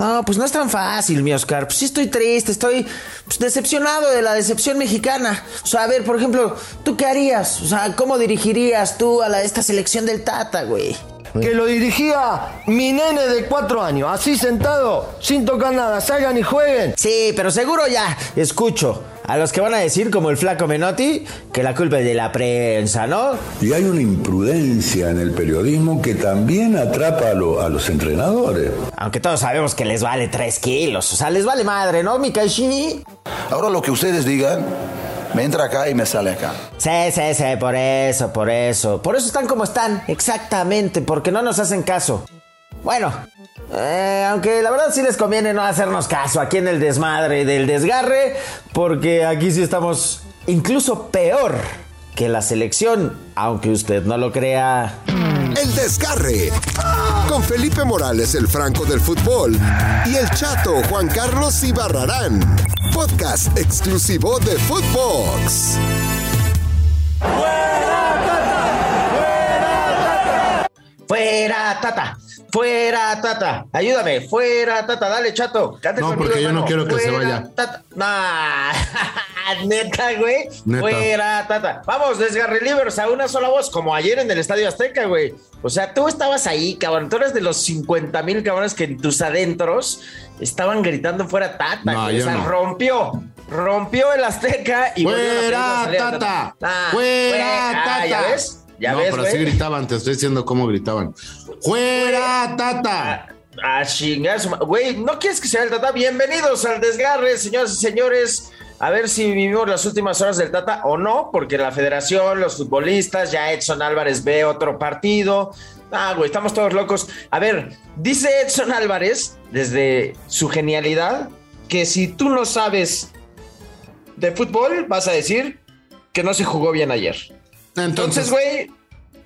No, pues no es tan fácil, mi Oscar. Pues sí estoy triste, estoy pues, decepcionado de la decepción mexicana. O sea, a ver, por ejemplo, ¿tú qué harías? O sea, ¿cómo dirigirías tú a la, esta selección del Tata, güey? Que lo dirigía mi nene de cuatro años, así sentado, sin tocar nada, salgan y jueguen. Sí, pero seguro ya, escucho. A los que van a decir, como el flaco Menotti, que la culpa es de la prensa, ¿no? Y hay una imprudencia en el periodismo que también atrapa a, lo- a los entrenadores. Aunque todos sabemos que les vale 3 kilos. O sea, les vale madre, ¿no, Mikashi? Ahora lo que ustedes digan, me entra acá y me sale acá. Sí, sí, sí, por eso, por eso. Por eso están como están, exactamente, porque no nos hacen caso. Bueno, eh, aunque la verdad sí les conviene no hacernos caso aquí en el desmadre del desgarre, porque aquí sí estamos incluso peor que la selección, aunque usted no lo crea. El Desgarre. Con Felipe Morales, el Franco del fútbol. Y el chato Juan Carlos Ibarrarán. Podcast exclusivo de Footbox. Fuera, tata. Fuera, tata. Ayúdame. Fuera, tata. Dale, chato. Cante No, conmigo, porque yo no quiero que se Fuera, vaya. Tata. Nah. Neta, güey. Neta. Fuera, tata. Vamos, desgarre libres a una sola voz, como ayer en el Estadio Azteca, güey. O sea, tú estabas ahí, cabrón. Tú eres de los 50 mil cabrones que en tus adentros estaban gritando fuera, tata. No, o sea, no. rompió. Rompió el Azteca y a ¡Fuera, de tata! Nah, ¡Fuera, Ah, tata! ¿Ya ves? ¿Ya no, ves, pero güey? sí gritaban, te estoy diciendo cómo gritaban. ¡Fuera, tata! A chingar su ma- Güey, ¿no quieres que sea el Tata? Bienvenidos al desgarre, señoras y señores. A ver si vivimos las últimas horas del Tata o no, porque la federación, los futbolistas, ya Edson Álvarez ve otro partido. Ah, güey, estamos todos locos. A ver, dice Edson Álvarez, desde su genialidad, que si tú no sabes de fútbol, vas a decir que no se jugó bien ayer. Entonces, güey,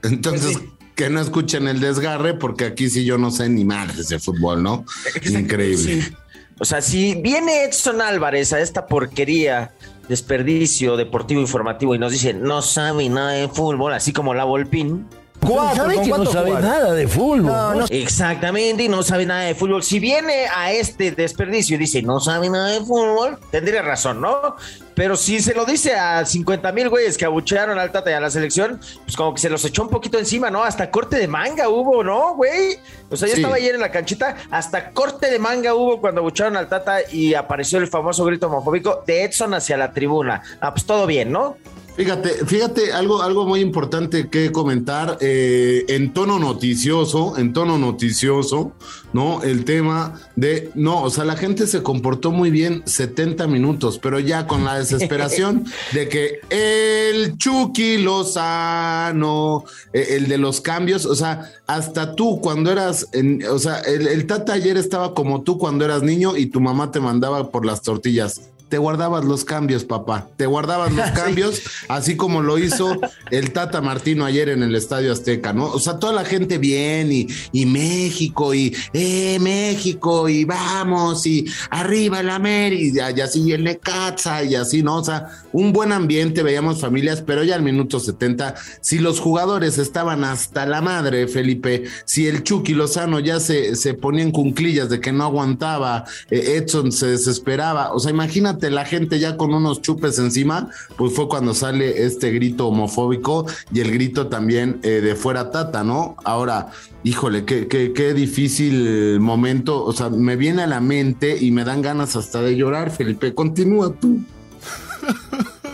entonces pues que no escuchen el desgarre, porque aquí sí yo no sé ni madres de fútbol, ¿no? Increíble. Sí. O sea, si viene Edson Álvarez a esta porquería, desperdicio deportivo informativo y nos dice no sabe nada de fútbol, así como la Volpín. Cuatro, ¿Sabes ¿con que no sabe nada de fútbol? No, no. Exactamente, y no sabe nada de fútbol. Si viene a este desperdicio y dice no sabe nada de fútbol, tendría razón, ¿no? Pero si se lo dice a 50 mil güeyes que abuchearon al Tata y a la selección, pues como que se los echó un poquito encima, ¿no? Hasta corte de manga hubo, ¿no, güey? O sea, yo Sí. estaba ayer en la canchita, hasta corte de manga hubo cuando abuchearon al Tata y apareció el famoso grito homofóbico de Edson hacia la tribuna. Ah, pues todo bien, ¿no? Fíjate, fíjate, algo, algo muy importante que comentar eh, en tono noticioso, en tono noticioso, ¿no? El tema de, no, o sea, la gente se comportó muy bien 70 minutos, pero ya con la desesperación de que el Chucky Lozano, eh, el de los cambios, o sea, hasta tú cuando eras, o sea, el Tata ayer estaba como tú cuando eras niño y tu mamá te mandaba por las tortillas. Te guardabas los cambios, papá. Te guardabas los cambios, así como lo hizo el Tata Martino ayer en el Estadio Azteca, ¿no? O sea, toda la gente bien y, y México y eh, México y vamos y arriba el América y así el Necaxa y así, ¿no? O sea, un buen ambiente, veíamos familias, pero ya al minuto 70, si los jugadores estaban hasta la madre, Felipe, si el Chucky Lozano ya se, se ponía en cunclillas de que no aguantaba, eh, Edson se desesperaba, o sea, imagínate la gente ya con unos chupes encima, pues fue cuando sale este grito homofóbico y el grito también eh, de fuera tata, ¿no? Ahora, híjole, qué, qué, qué difícil momento, o sea, me viene a la mente y me dan ganas hasta de llorar, Felipe, continúa tú.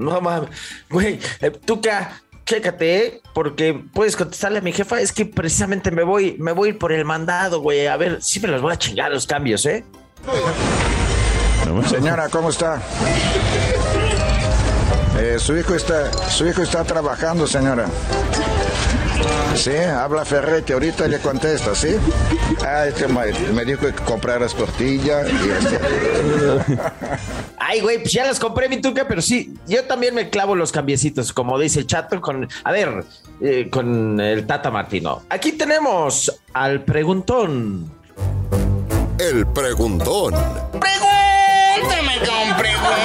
No mames, güey, eh, tú que chécate, porque puedes contestarle a mi jefa, es que precisamente me voy, me voy por el mandado, güey, a ver, sí me los voy a chingar los cambios, ¿eh? Señora, ¿cómo está? Eh, su hijo está, su hijo está trabajando, señora. Sí, habla Ferretti, ahorita le contesta, ¿sí? Ah, es que me, dijo que compraras tortilla y esto. Ay, güey, pues ya las compré, mi tuca, pero sí, yo también me clavo los cambiecitos, como dice el chato, con, a ver, eh, con el Tata Martino. Aquí tenemos al preguntón. El preguntón. Pregúntame con pregunta.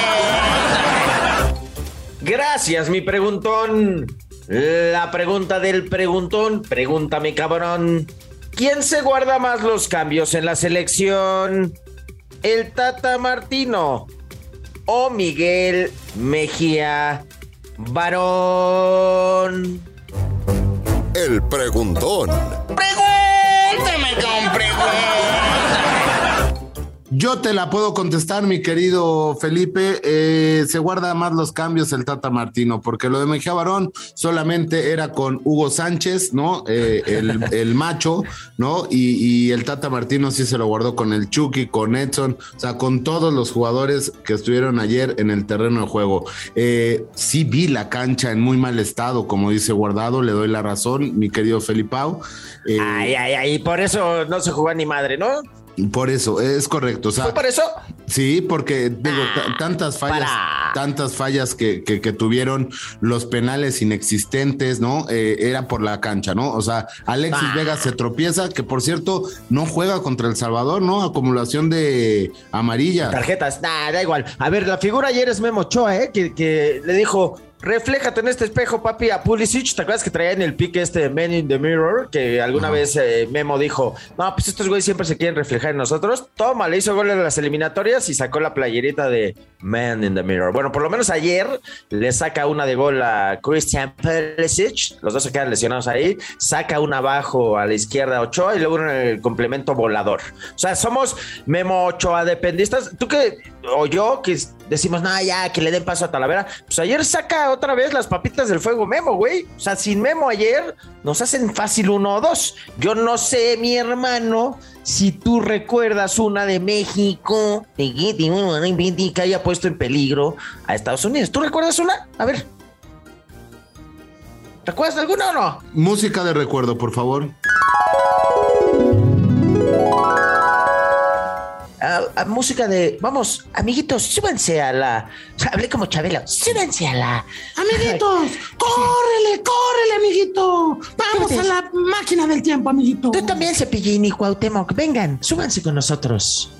Gracias, mi preguntón. La pregunta del preguntón, pregúntame cabrón. ¿Quién se guarda más los cambios en la selección? ¿El Tata Martino o Miguel Mejía Varón? El preguntón. Yo te la puedo contestar, mi querido Felipe. Eh, se guarda más los cambios el Tata Martino, porque lo de Mejía Barón solamente era con Hugo Sánchez, ¿no? Eh, el, el, macho, ¿no? Y, y, el Tata Martino sí se lo guardó con el Chucky, con Edson, o sea, con todos los jugadores que estuvieron ayer en el terreno de juego. Eh, sí vi la cancha en muy mal estado, como dice Guardado, le doy la razón, mi querido Felipao. ay, ay, ay, por eso no se jugó ni madre, ¿no? Por eso, es correcto. O sea, ¿Fue por eso? Sí, porque digo, Ah, tantas fallas, para. tantas fallas que, que, que tuvieron los penales inexistentes, ¿no? Eh, era por la cancha, ¿no? O sea, Alexis Ah. Vega se tropieza, que por cierto, no juega contra El Salvador, ¿no? Acumulación de amarilla. Tarjetas, nah, da igual. A ver, la figura ayer es Memo Ochoa, ¿eh? Que, que le dijo, refléjate en este espejo, papi, a Pulisic. ¿Te acuerdas que traía en el pique este Man in the Mirror? Que alguna vez eh, Memo dijo, no, pues estos güeyes siempre se quieren reflejar en nosotros. Toma, le hizo gol en las eliminatorias y sacó la playerita de Man in the Mirror. Bueno, por lo menos ayer le saca una de gol a Christian Pulisic. Los dos se quedan lesionados ahí. Saca una abajo a la izquierda Ochoa y luego en el complemento volador. O sea, somos Memo Ochoa dependistas. Tú que, o yo, que decimos, no, ya, que le den paso a Talavera. Pues ayer saca otra vez las papitas del fuego Memo, güey. O sea, sin Memo ayer nos hacen fácil uno o dos. Yo no sé, mi hermano, si tú recuerdas una de México que haya puesto en peligro a Estados Unidos. ¿Tú recuerdas una? A ver. ¿Recuerdas alguna o no? Música de recuerdo, por favor. Música de, vamos, amiguitos, súbanse a la. Hablé como Chabela, súbanse a la. Amiguitos, córrele, córrele, amiguito. Vamos a la máquina del tiempo, amiguito. Tú también, Cepillín y Cuauhtémoc, vengan, súbanse con nosotros.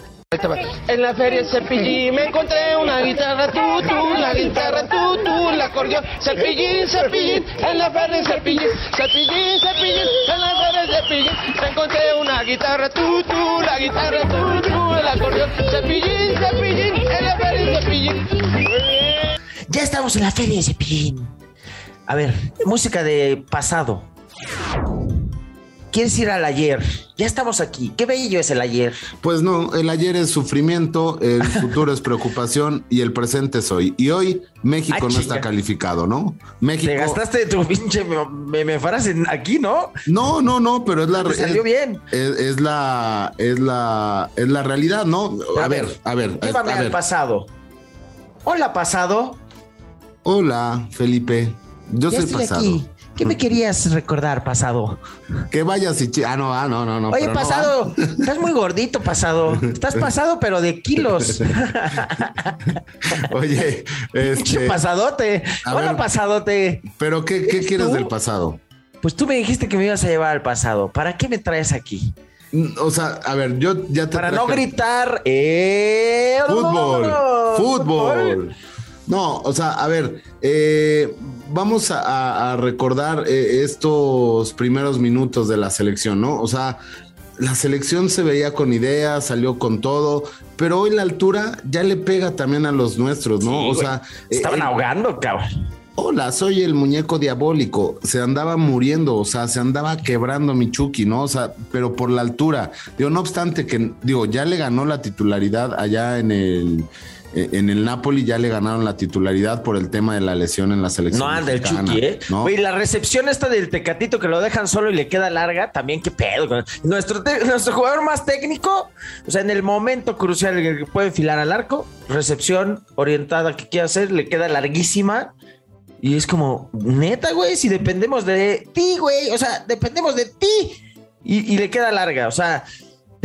En la feria Cepillín me encontré una guitarra tú, tú, la guitarra tú, tú, el acordeón Cepillín, Cepillín, en la feria Cepillín, Cepillín, Cepillín, en la feria Cepillín me encontré una guitarra tú, tú, la guitarra tú, tú, el acordeón Cepillín, Cepillín, en la feria Cepillín. Ya estamos en la feria de Cepillín. A ver, música de pasado. ¿Quieres ir al ayer? Ya estamos aquí. Qué bello es el ayer. Pues no, el ayer es sufrimiento, el futuro es preocupación y el presente es hoy. Y hoy México Ah, no está calificado, ¿no? México. Te gastaste tu pinche me, en- aquí, ¿no? No, no, no, pero es la Te salió es, bien. Es, es la es la es la realidad, ¿no? A ver, a ver, a Llévame al ver. pasado. Hola, pasado. Hola, Felipe. Yo ya soy estoy pasado. aquí. ¿Qué me querías recordar, pasado? Que vayas y ah no, ah no, no, no. Oye, no, pasado, estás muy gordito, pasado. Estás pasado, pero de kilos. ah. Oye, este, pasadote. A Hola, ver. pasadote. pero qué, qué ¿Eres quieres tú? del pasado? Pues tú me dijiste que me ibas a llevar al pasado. ¿Para qué me traes aquí? Mm, O sea, a ver, yo ya te Para no gritar. ¡Eh! Fútbol, fútbol. No, o sea, a ver, eh, vamos a, recordar eh, estos primeros minutos de la selección, ¿no? O sea, la selección se veía con ideas, salió con todo, pero hoy la altura ya le pega también a los nuestros, ¿no? Sí, o sea, Estaban eh, ahogando, cabrón. Hola, soy el muñeco diabólico. Se andaba muriendo, o sea, se andaba quebrando mi Chucky, ¿no? O sea, pero por la altura. Digo, no obstante que, digo, ya le ganó la titularidad allá en el, eh, en el Napoli, ya le ganaron la titularidad por el tema de la lesión en la selección. No anda el Chucky, ¿eh? ¿no? Güey, la recepción esta del Tecatito que lo dejan solo y le queda larga, también qué pedo. Nuestro, nuestro jugador más técnico, o sea, en el momento crucial en el que puede enfilar al arco, recepción orientada que quiere hacer, le queda larguísima. Y es como, neta, güey, si dependemos de ti, güey, o sea, dependemos de ti. Y, y le queda larga, o sea,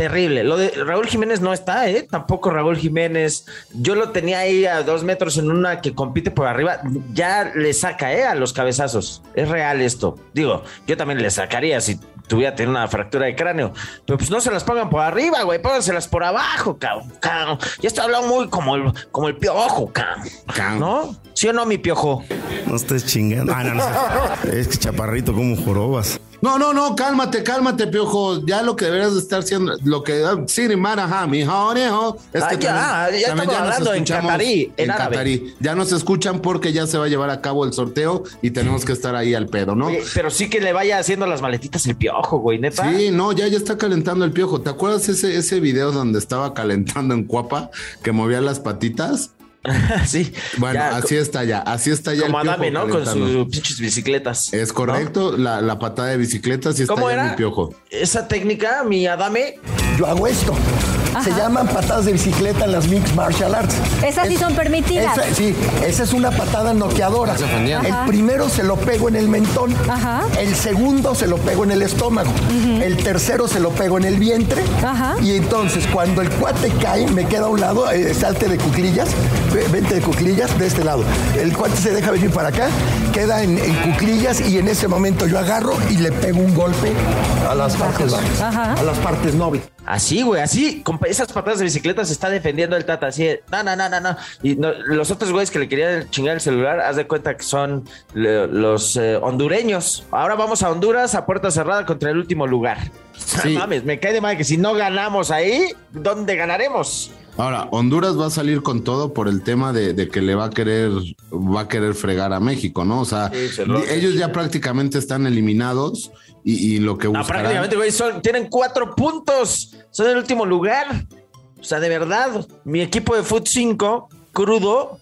Terrible. Lo de Raúl Jiménez no está, ¿eh? Tampoco Raúl Jiménez. Yo lo tenía ahí a dos metros en una que compite por arriba. Ya le saca, ¿eh? A los cabezazos. Es real esto. Digo, yo también le sacaría si tuviera tener una fractura de cráneo. Pero pues no se las pongan por arriba, güey. Pónganselas por abajo, cabrón. cabrón. Ya está hablando muy como el, como el piojo, cabrón. ¿No? ¿Sí o no, mi piojo? No estés chingando. Ah, no, no. Es que chaparrito, como jorobas. No, no, no, cálmate, cálmate, piojo. Ya lo que deberías de estar haciendo, lo que sí, maraja, mi hijo, es Ah, que ya, también- ya también estamos nos hablando en catarí, en catarí. Ya nos escuchan porque ya se va a llevar a cabo el sorteo y tenemos que estar ahí al pedo, ¿no? Oye, pero sí que le vaya haciendo las maletitas el piojo, güey, neta. Sí, no, ya, ya está calentando el piojo. ¿Te acuerdas ese, ese video donde estaba calentando en Cuapa, que movía las patitas? sí. Bueno, Ya, así está ya, así está ya Como el piojo Adame, ¿no? Con sus pinches bicicletas. Es correcto, la, la patada de bicicleta sí está ¿Cómo ya era? mi piojo. Esa técnica, mi Adame. Yo hago esto. Se llaman patadas de bicicleta en las Mixed Martial Arts. Esas sí son permitidas. Esa- sí, esa es una patada noqueadora. El primero se lo pego en el mentón. Ajá. El segundo se lo pego en el estómago. El tercero se lo pego en el vientre. Ajá. Y entonces cuando el cuate cae, me queda a un lado, eh, salte de cuclillas, vente de cuclillas de este lado. El cuate se deja venir para acá, queda en, en cuclillas y en ese momento yo agarro y le pego un golpe a las partes bajas, Ajá. a las partes nobles. Así, güey, así, con esas patadas de bicicleta se está defendiendo el Tata, así, no, no, no, no, no. Y no- los otros güeyes que le querían chingar el celular, haz de cuenta que son le- los eh, hondureños. Ahora vamos a Honduras a puerta cerrada contra el último lugar. Sí. No mames, me cae de mal que si no ganamos ahí, ¿dónde ganaremos? Ahora, Honduras va a salir con todo por el tema de, de que le va a querer, va a querer fregar a México, ¿no? O sea, Sí, se lo- ellos ya prácticamente están eliminados y, y lo que No, buscarán. prácticamente, güey, son, tienen cuatro puntos. Son el último lugar. O sea, de verdad, mi equipo de Foot 5, crudo,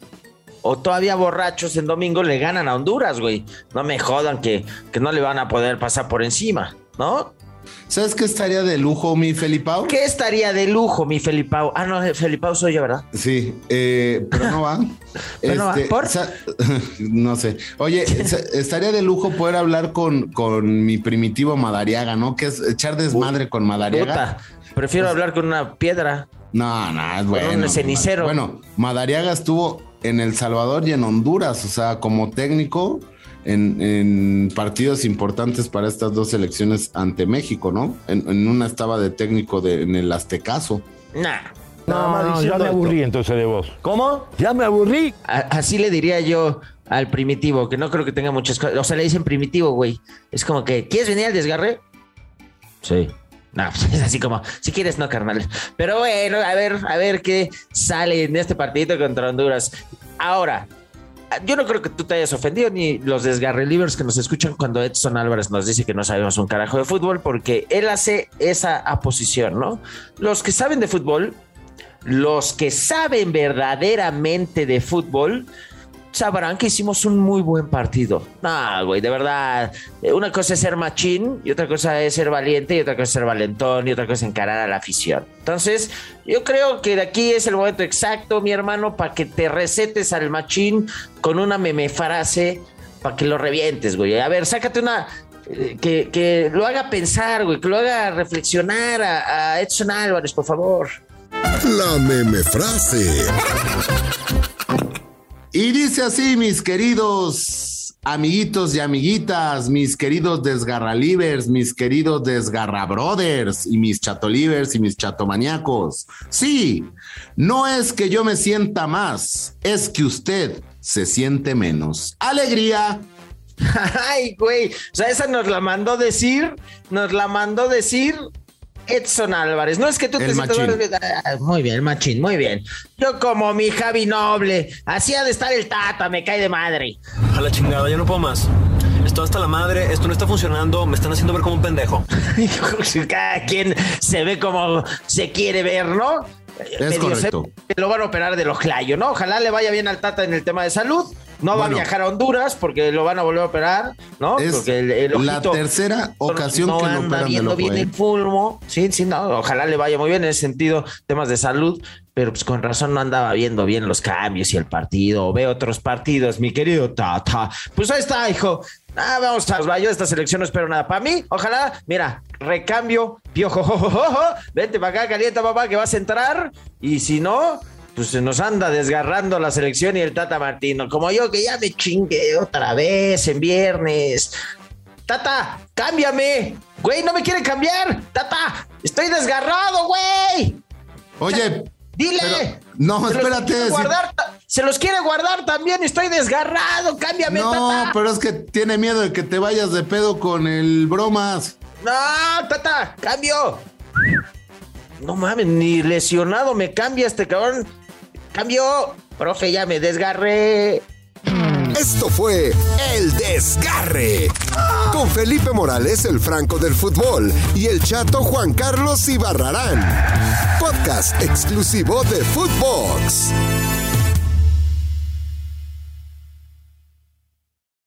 o todavía borrachos en domingo, le ganan a Honduras, güey. No me jodan que, que no le van a poder pasar por encima, ¿no? ¿Sabes qué estaría de lujo, mi Felipao? ¿Qué estaría de lujo, mi Felipao? Ah, no, Felipao soy yo, ¿verdad? Sí, eh, pero no va. Pero no va, ¿por? sa- no sé. Oye, estaría de lujo poder hablar con, con mi primitivo Madariaga, ¿no? Que es echar desmadre con Madariaga. Puta, prefiero hablar con una piedra. No, no, es un bueno. cenicero. Bueno, Madariaga estuvo en El Salvador y en Honduras, o sea, como técnico en, en partidos importantes para estas dos selecciones ante México, ¿no? En, en una estaba de técnico de, en el Aztecaso. Nah. Nada más diciendo esto. entonces de vos. ¿Cómo? Ya me aburrí. A- Así le diría yo al primitivo, que no creo que tenga muchas cosas. O sea, le dicen primitivo, güey. Es como que, ¿quieres venir al desgarre? Sí. No, pues, es así como, si quieres, no, carnal. Pero bueno, a ver, a ver qué sale en este partidito contra Honduras. Ahora, yo no creo que tú te hayas ofendido ni los desgarre livers que nos escuchan cuando Edson Álvarez nos dice que no sabemos un carajo de fútbol, porque él hace esa aposición, ¿no? Los que saben de fútbol los que saben verdaderamente de fútbol sabrán que hicimos un muy buen partido. No, güey, de verdad. eh, Una cosa es ser machín y otra cosa es ser valiente y otra cosa es ser valentón y otra cosa es encarar a la afición. Entonces, yo creo que de aquí es el momento exacto, mi hermano, para que te recetes al machín con una meme frase para que lo revientes, güey. A ver, sácate una eh, que, que lo haga pensar, güey, que lo haga reflexionar a, a Edson Álvarez, por favor. La meme frase. Y dice así, mis queridos amiguitos y amiguitas, mis queridos desgarralivers, mis queridos desgarrabrothers y mis chatolivers y mis chatomaniacos. Sí, no es que yo me sienta más, es que usted se siente menos. Alegría. Ay, güey. O sea, esa nos la mandó decir, nos la mandó decir Edson Álvarez. No es que tú El te sientas. Ah, Muy bien, el machín, muy bien. Yo como mi Javi Noble, así ha de estar el Tata, me cae de madre. A la chingada, ya no puedo más. Esto hasta la madre, esto no está funcionando, me están haciendo ver como un pendejo. Cada quien se ve como se quiere ver, ¿no? Es correcto. se- Lo van a operar del ojlayo, ¿no? Ojalá le vaya bien al Tata en el tema de salud. No va a viajar a Honduras porque lo van a volver a operar, ¿no? Es porque el, el la tercera ocasión no que lo operan viendo bien ¿eh? el fulmo. Sí, sí, no, ojalá le vaya muy bien en ese sentido, temas de salud, pero pues con razón no andaba viendo bien los cambios y el partido, ve otros partidos, mi querido Tata. Pues ahí está, hijo. Ah, vamos a yo de esta selección no espero nada. Para mí, ojalá, mira, recambio, piojo, vente para acá, calienta papá, que vas a entrar, y si no, pues se nos anda desgarrando la selección y el Tata Martino, como yo que ya me chingué otra vez en viernes. Tata, cámbiame. Güey, no me quiere cambiar. Tata, estoy desgarrado, güey. Oye, Dile. pero- no, Se los espérate, si- guardar se los quiere guardar también. Estoy desgarrado. Cámbiame, no, Tata. pero es que tiene miedo de que te vayas de pedo con el bromas. No, Tata, cambio. No mames, ni lesionado me cambia este cabrón. Cambio. Profe, ya me desgarré. Esto fue El Desgarre. Con Felipe Morales, el Franco del Fútbol, y el chato Juan Carlos Ibarrarán. Podcast exclusivo de Footbox.